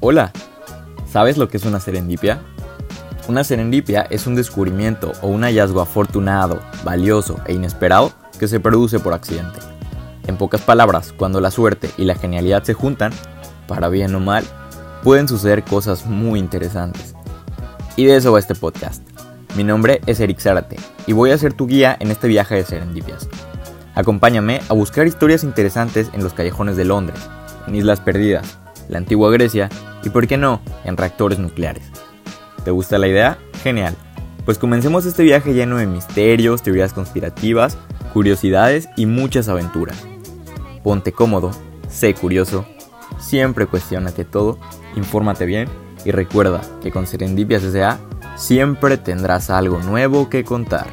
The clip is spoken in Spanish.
Hola, ¿sabes lo que es una serendipia? Una serendipia es un descubrimiento o un hallazgo afortunado, valioso e inesperado que se produce por accidente. En pocas palabras, cuando la suerte y la genialidad se juntan, para bien o mal, pueden suceder cosas muy interesantes. Y de eso va este podcast. Mi nombre es Eric Zárate y voy a ser tu guía en este viaje de serendipias. Acompáñame a buscar historias interesantes en los callejones de Londres, en Islas Perdidas, la antigua Grecia y, por qué no, en reactores nucleares. ¿Te gusta la idea? Genial. Pues comencemos este viaje lleno de misterios, teorías conspirativas, curiosidades y muchas aventuras. Ponte cómodo, sé curioso, siempre cuestionate todo, infórmate bien y recuerda que con Serendipias S.A. siempre tendrás algo nuevo que contar.